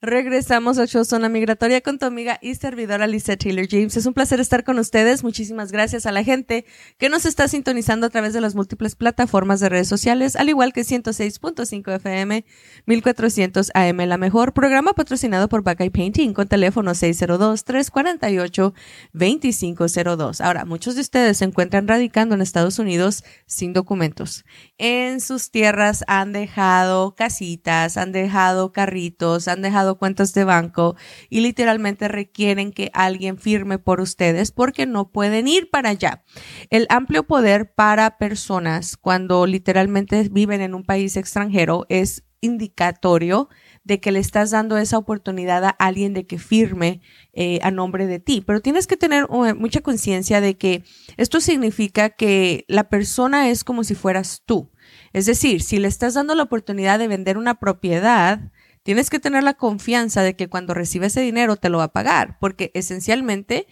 Regresamos a Show Zona Migratoria con tu amiga y servidora Lisa Taylor James. Es un placer estar con ustedes. Muchísimas gracias a la gente que nos está sintonizando a través de las múltiples plataformas de redes sociales, al igual que 106.5 FM, 1400 AM, la mejor programa patrocinado por Buckeye Painting con teléfono 602-348-2502. Ahora, muchos de ustedes se encuentran radicando en Estados Unidos sin documentos. En sus tierras han dejado casitas, han dejado carritos, han dejado cuentas de banco y literalmente requieren que alguien firme por ustedes porque no pueden ir para allá. El amplio poder para personas cuando literalmente viven en un país extranjero es indicatorio de que le estás dando esa oportunidad a alguien de que firme eh, a nombre de ti. Pero tienes que tener uh, mucha conciencia de que esto significa que la persona es como si fueras tú. Es decir, si le estás dando la oportunidad de vender una propiedad, Tienes que tener la confianza de que cuando recibe ese dinero te lo va a pagar, porque esencialmente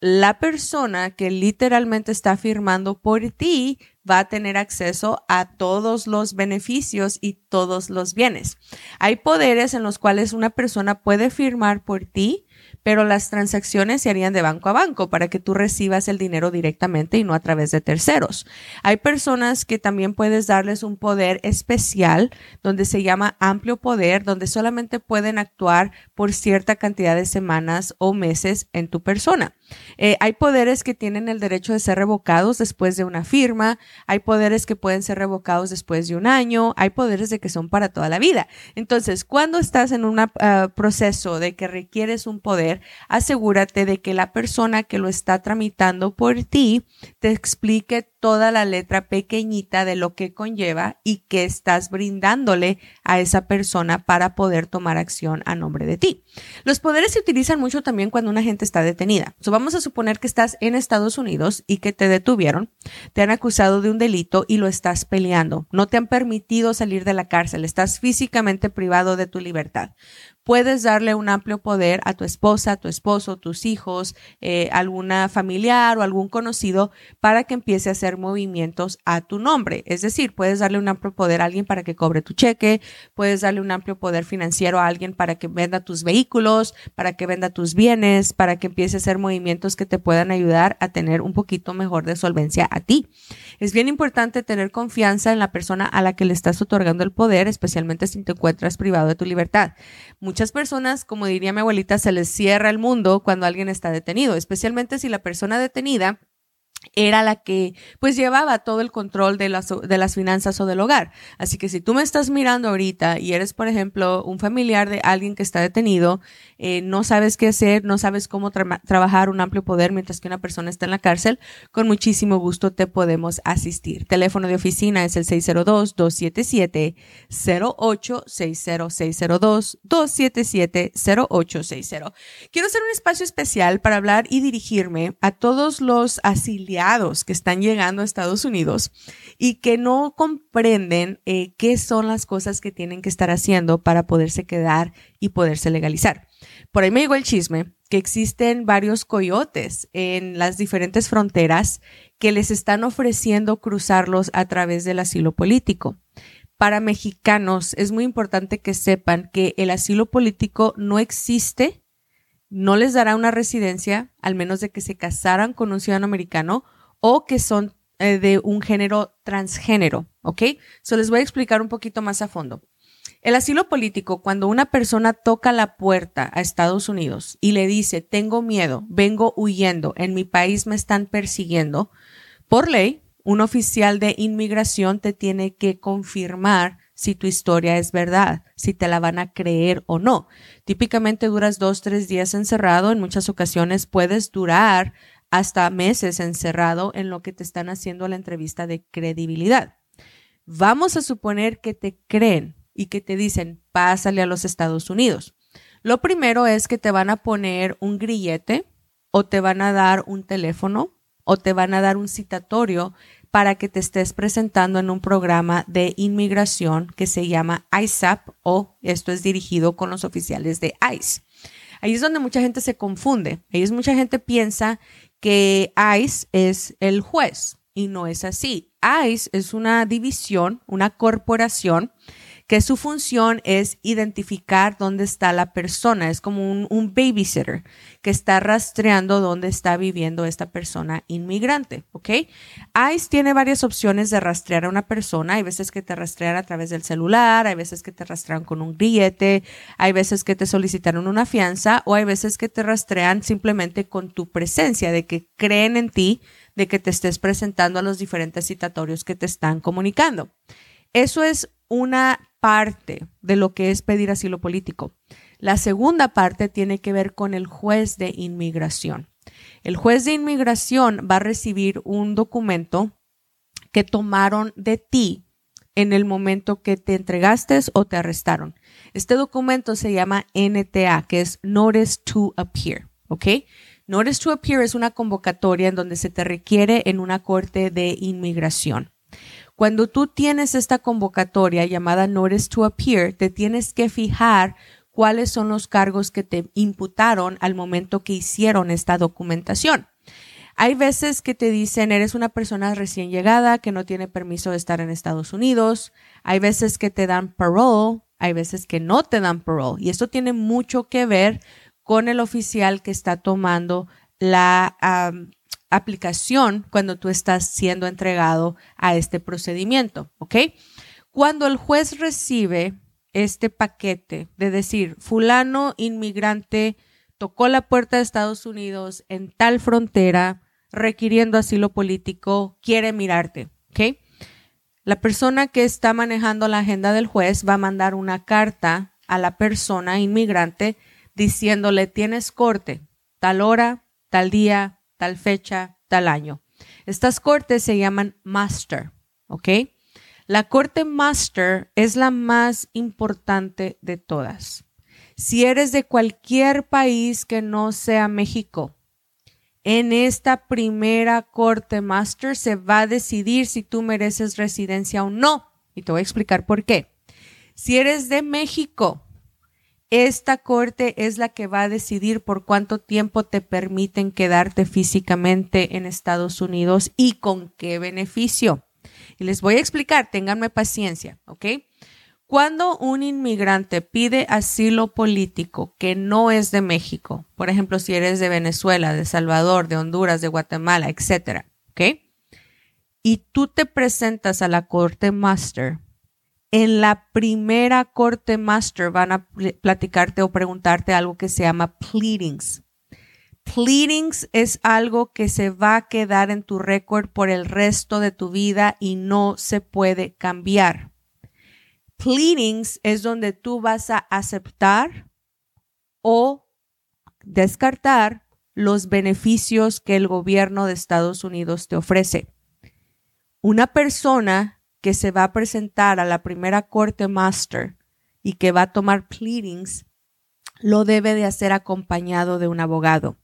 la persona que literalmente está firmando por ti va a tener acceso a todos los beneficios y todos los bienes. Hay poderes en los cuales una persona puede firmar por ti pero las transacciones se harían de banco a banco para que tú recibas el dinero directamente y no a través de terceros. Hay personas que también puedes darles un poder especial donde se llama amplio poder, donde solamente pueden actuar por cierta cantidad de semanas o meses en tu persona. Eh, hay poderes que tienen el derecho de ser revocados después de una firma, hay poderes que pueden ser revocados después de un año, hay poderes de que son para toda la vida. Entonces, cuando estás en un ah, proceso de que requieres un poder, asegúrate de que la persona que lo está tramitando por ti te explique toda la letra pequeñita de lo que conlleva y que estás brindándole a esa persona para poder tomar acción a nombre de ti. Los poderes se utilizan mucho también cuando una gente está detenida. vamos a suponer que estás en Estados Unidos y que te detuvieron, te han acusado de un delito y lo estás peleando. No te han permitido salir de la cárcel, estás físicamente privado de tu libertad puedes darle un amplio poder a tu esposa, a tu esposo, tus hijos, eh, alguna familiar o algún conocido para que empiece a hacer movimientos a tu nombre. Es decir, puedes darle un amplio poder a alguien para que cobre tu cheque, puedes darle un amplio poder financiero a alguien para que venda tus vehículos, para que venda tus bienes, para que empiece a hacer movimientos que te puedan ayudar a tener un poquito mejor de solvencia a ti. Es bien importante tener confianza en la persona a la que le estás otorgando el poder, especialmente si te encuentras privado de tu libertad. Muchas personas, como diría mi abuelita, se les cierra el mundo cuando alguien está detenido, especialmente si la persona detenida era la que pues llevaba todo el control de las, de las finanzas o del hogar. Así que si tú me estás mirando ahorita y eres, por ejemplo, un familiar de alguien que está detenido, eh, no sabes qué hacer, no sabes cómo trabajar un amplio poder mientras que una persona está en la cárcel, con muchísimo gusto te podemos asistir. Teléfono de oficina es el 602-277-0860, 602-277-0860. Quiero hacer un espacio especial para hablar y dirigirme a todos los que están llegando a Estados Unidos y que no comprenden eh, qué son las cosas que tienen que estar haciendo para poderse quedar y poderse legalizar. Por ahí me llegó el chisme que existen varios coyotes en las diferentes fronteras que les están ofreciendo cruzarlos a través del asilo político. Para mexicanos es muy importante que sepan que el asilo político no existe no les dará una residencia, al menos de que se casaran con un ciudadano americano o que son eh, de un género transgénero, ¿ok? So les voy a explicar un poquito más a fondo. El asilo político, cuando una persona toca la puerta a Estados Unidos y le dice, tengo miedo, vengo huyendo, en mi país me están persiguiendo, por ley, un oficial de inmigración te tiene que confirmar si tu historia es verdad, si te la van a creer o no. Típicamente duras dos, tres días encerrado, en muchas ocasiones puedes durar hasta meses encerrado en lo que te están haciendo la entrevista de credibilidad. Vamos a suponer que te creen y que te dicen, pásale a los Estados Unidos. Lo primero es que te van a poner un grillete o te van a dar un teléfono o te van a dar un citatorio para que te estés presentando en un programa de inmigración que se llama ISAP o esto es dirigido con los oficiales de ICE. Ahí es donde mucha gente se confunde. Ahí es mucha gente piensa que ICE es el juez y no es así. ICE es una división, una corporación que su función es identificar dónde está la persona. Es como un, babysitter que está rastreando dónde está viviendo esta persona inmigrante, ¿ok? ICE tiene varias opciones de rastrear a una persona. Hay veces que te rastrean a través del celular, hay veces que te rastrean con un grillete, hay veces que te solicitaron una fianza o hay veces que te rastrean simplemente con tu presencia, de que creen en ti, de que te estés presentando a los diferentes citatorios que te están comunicando. Eso es una parte de lo que es pedir asilo político. La segunda parte tiene que ver con el juez de inmigración. El juez de inmigración va a recibir un documento que tomaron de ti en el momento que te entregaste o te arrestaron. Este documento se llama NTA, que es Notice to Appear, ¿ok? Notice to Appear es una convocatoria en donde se te requiere en una corte de inmigración. Cuando tú tienes esta convocatoria llamada Notice to Appear, te tienes que fijar cuáles son los cargos que te imputaron al momento que hicieron esta documentación. Hay veces que te dicen eres una persona recién llegada que no tiene permiso de estar en Estados Unidos. Hay veces que te dan parole, hay veces que no te dan parole. Y esto tiene mucho que ver con el oficial que está tomando la aplicación cuando tú estás siendo entregado a este procedimiento, ¿ok? Cuando el juez recibe este paquete de decir, fulano inmigrante tocó la puerta de Estados Unidos en tal frontera requiriendo asilo político, quiere mirarte, ¿ok? La persona que está manejando la agenda del juez va a mandar una carta a la persona inmigrante diciéndole tienes corte, tal hora, tal día, tal fecha, tal año. Estas cortes se llaman master, ¿ok? La corte master es la más importante de todas. Si eres de cualquier país que no sea México, en esta primera corte master se va a decidir si tú mereces residencia o no. Y te voy a explicar por qué. Si eres de México, esta corte es la que va a decidir por cuánto tiempo te permiten quedarte físicamente en Estados Unidos y con qué beneficio. Y les voy a explicar, ténganme paciencia, ¿ok? Cuando un inmigrante pide asilo político que no es de México, por ejemplo, si eres de Venezuela, de Salvador, de Honduras, de Guatemala, etcétera, ¿ok? Y tú te presentas a la corte master en la primera corte master van a platicarte o preguntarte algo que se llama pleadings. Pleadings es algo que se va a quedar en tu récord por el resto de tu vida y no se puede cambiar. Pleadings es donde tú vas a aceptar o descartar los beneficios que el gobierno de Estados Unidos te ofrece. Una persona que se va a presentar a la primera corte master y que va a tomar pleadings, lo debe de hacer acompañado de un abogado.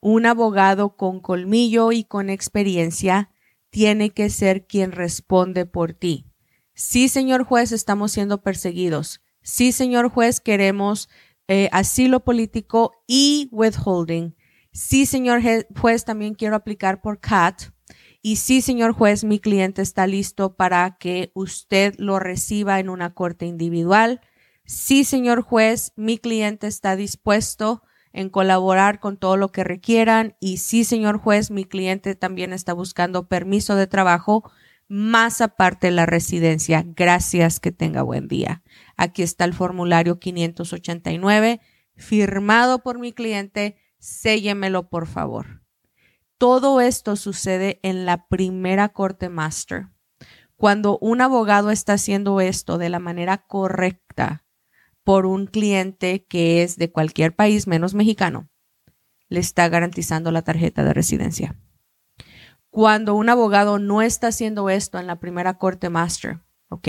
Un abogado con colmillo y con experiencia tiene que ser quien responde por ti. Sí, señor juez, estamos siendo perseguidos. Sí, señor juez, queremos eh, asilo político y withholding. Sí, señor juez, también quiero aplicar por CAT y sí, señor juez, mi cliente está listo para que usted lo reciba en una corte individual. Sí, señor juez, mi cliente está dispuesto en colaborar con todo lo que requieran. Y sí, señor juez, mi cliente también está buscando permiso de trabajo más aparte de la residencia. Gracias, que tenga buen día. Aquí está el formulario 589, firmado por mi cliente. Séllemelo, por favor. Todo esto sucede en la primera corte master. Cuando un abogado está haciendo esto de la manera correcta por un cliente que es de cualquier país menos mexicano, le está garantizando la tarjeta de residencia. Cuando un abogado no está haciendo esto en la primera corte master, ¿ok?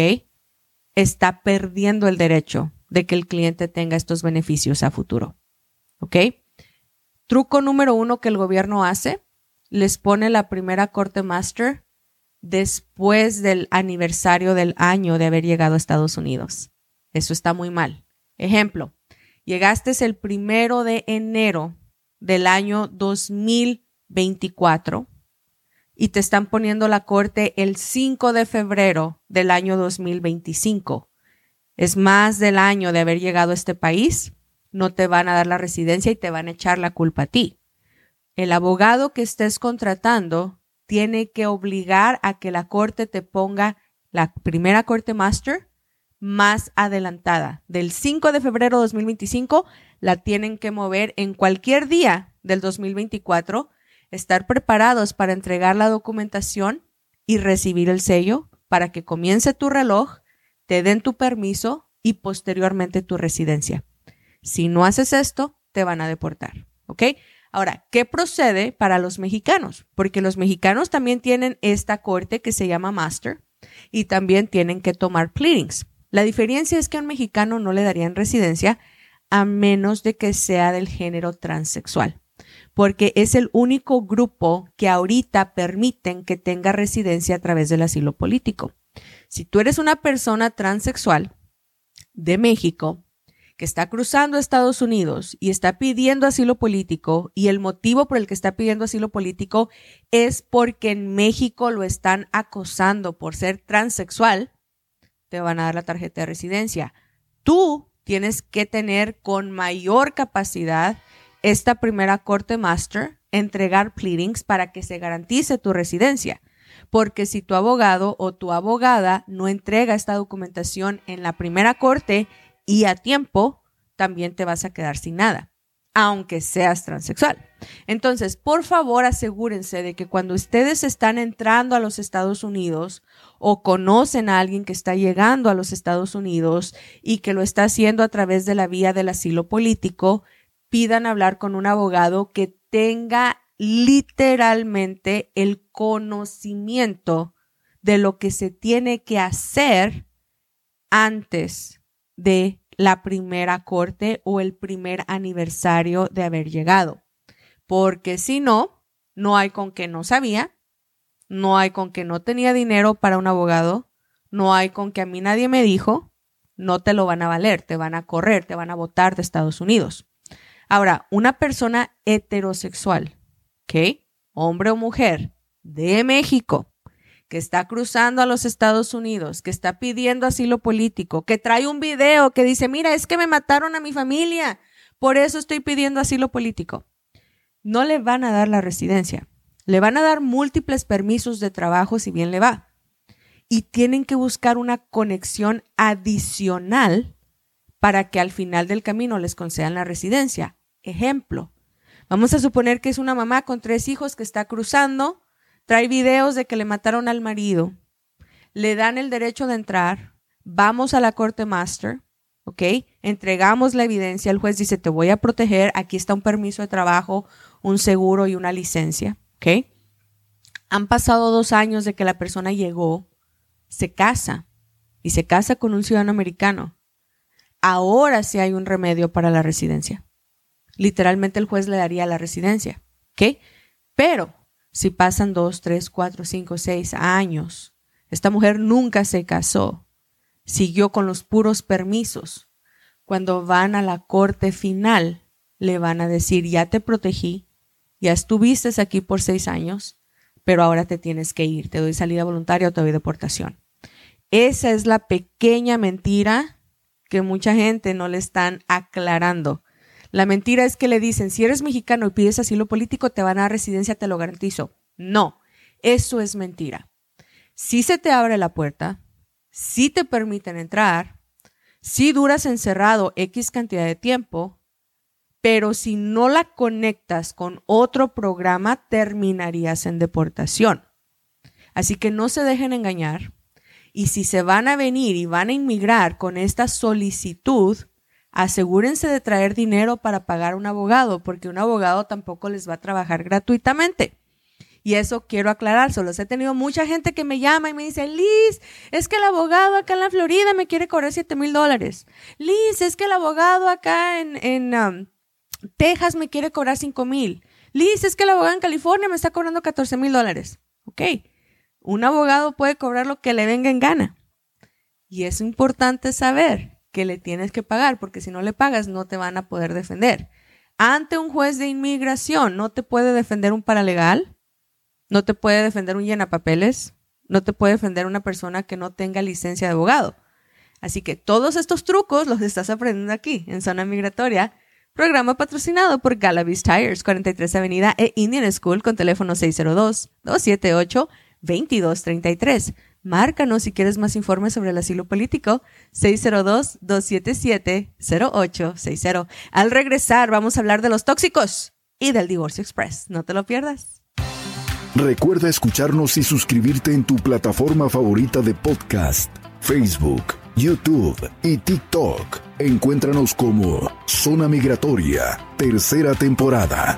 Está perdiendo el derecho de que el cliente tenga estos beneficios a futuro. ¿Ok? Truco número uno que el gobierno hace, les pone la primera corte master después del aniversario del año de haber llegado a Estados Unidos. Eso está muy mal. Ejemplo, llegaste el primero de enero del año 2024 y te están poniendo la corte el 5 de febrero del año 2025. Es más del año de haber llegado a este país, no te van a dar la residencia y te van a echar la culpa a ti. El abogado que estés contratando tiene que obligar a que la corte te ponga la primera corte master más adelantada. Del 5 de febrero de 2025 la tienen que mover en cualquier día del 2024 estar preparados para entregar la documentación y recibir el sello para que comience tu reloj, te den tu permiso y posteriormente tu residencia. Si no haces esto, te van a deportar. ¿Ok? Ahora, ¿qué procede para los mexicanos? Porque los mexicanos también tienen esta corte que se llama Master y también tienen que tomar pleadings. La diferencia es que a un mexicano no le darían residencia a menos de que sea del género transexual porque es el único grupo que ahorita permiten que tenga residencia a través del asilo político. Si tú eres una persona transexual de México que está cruzando Estados Unidos y está pidiendo asilo político y el motivo por el que está pidiendo asilo político es porque en México lo están acosando por ser transexual, te van a dar la tarjeta de residencia. Tú tienes que tener con mayor capacidad esta primera corte master entregar pleadings para que se garantice tu residencia. Porque si tu abogado o tu abogada no entrega esta documentación en la primera corte y a tiempo, también te vas a quedar sin nada, aunque seas transexual. Entonces, por favor, asegúrense de que cuando ustedes están entrando a los Estados Unidos o conocen a alguien que está llegando a los Estados Unidos y que lo está haciendo a través de la vía del asilo político, pidan hablar con un abogado que tenga literalmente el conocimiento de lo que se tiene que hacer antes de la primera corte o el primer aniversario de haber llegado. Porque si no, no hay con que no sabía, no hay con que no tenía dinero para un abogado, no hay con que a mí nadie me dijo, no te lo van a valer, te van a correr, te van a votar de Estados Unidos. Ahora, una persona heterosexual, ¿ok? Hombre o mujer, de México, que está cruzando a los Estados Unidos, que está pidiendo asilo político, que trae un video que dice, mira, es que me mataron a mi familia, por eso estoy pidiendo asilo político. No le van a dar la residencia, le van a dar múltiples permisos de trabajo si bien le va. Y tienen que buscar una conexión adicional para que al final del camino les concedan la residencia. Ejemplo, vamos a suponer que es una mamá con tres hijos que está cruzando, trae videos de que le mataron al marido, le dan el derecho de entrar, vamos a la corte master, ¿ok? Entregamos la evidencia, el juez dice, te voy a proteger, aquí está un permiso de trabajo, un seguro y una licencia, ¿ok? Han pasado dos años de que la persona llegó, se casa y se casa con un ciudadano americano. Ahora sí hay un remedio para la residencia literalmente el juez le daría la residencia. ¿Ok? Pero si pasan dos, tres, cuatro, cinco, seis años, esta mujer nunca se casó, siguió con los puros permisos. Cuando van a la corte final, le van a decir, ya te protegí, ya estuviste aquí por seis años, pero ahora te tienes que ir, te doy salida voluntaria o te doy deportación. Esa es la pequeña mentira que mucha gente no le están aclarando. La mentira es que le dicen, si eres mexicano y pides asilo político, te van a dar residencia, te lo garantizo. No, eso es mentira. Si se te abre la puerta, si te permiten entrar, si duras encerrado X cantidad de tiempo, pero si no la conectas con otro programa, terminarías en deportación. Así que no se dejen engañar. Y si se van a venir y van a inmigrar con esta solicitud, asegúrense de traer dinero para pagar un abogado, porque un abogado tampoco les va a trabajar gratuitamente. Y eso quiero aclarar, solo he tenido mucha gente que me llama y me dice, Liz, es que el abogado acá en la Florida me quiere cobrar 7 mil dólares. Liz, es que el abogado acá en, en um, Texas me quiere cobrar 5 mil. Liz, es que el abogado en California me está cobrando 14 mil dólares. Ok, un abogado puede cobrar lo que le venga en gana. Y es importante saber que le tienes que pagar, porque si no le pagas no te van a poder defender. Ante un juez de inmigración no te puede defender un paralegal, no te puede defender un llenapapeles, no te puede defender una persona que no tenga licencia de abogado. Así que todos estos trucos los estás aprendiendo aquí, en Zona Migratoria, programa patrocinado por Galavis Tires, 43 Avenida e Indian School con teléfono 602-278-2233. Márcanos si quieres más informes sobre el asilo político, 602-277-0860. Al regresar vamos a hablar de los tóxicos y del divorcio express. No te lo pierdas. Recuerda escucharnos y suscribirte en tu plataforma favorita de podcast, Facebook, YouTube y TikTok. Encuéntranos como Zona Migratoria, tercera temporada.